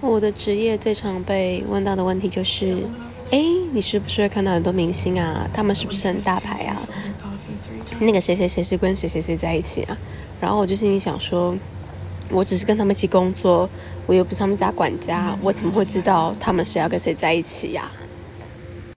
我的职业最常被问到的问题就是：哎，你是不是会看到很多明星啊？他们是不是很大牌啊？那个谁谁谁是跟谁谁谁在一起啊？然后我就心里想说，我只是跟他们一起工作，我又不是他们家管家，我怎么会知道他们谁要跟谁在一起呀、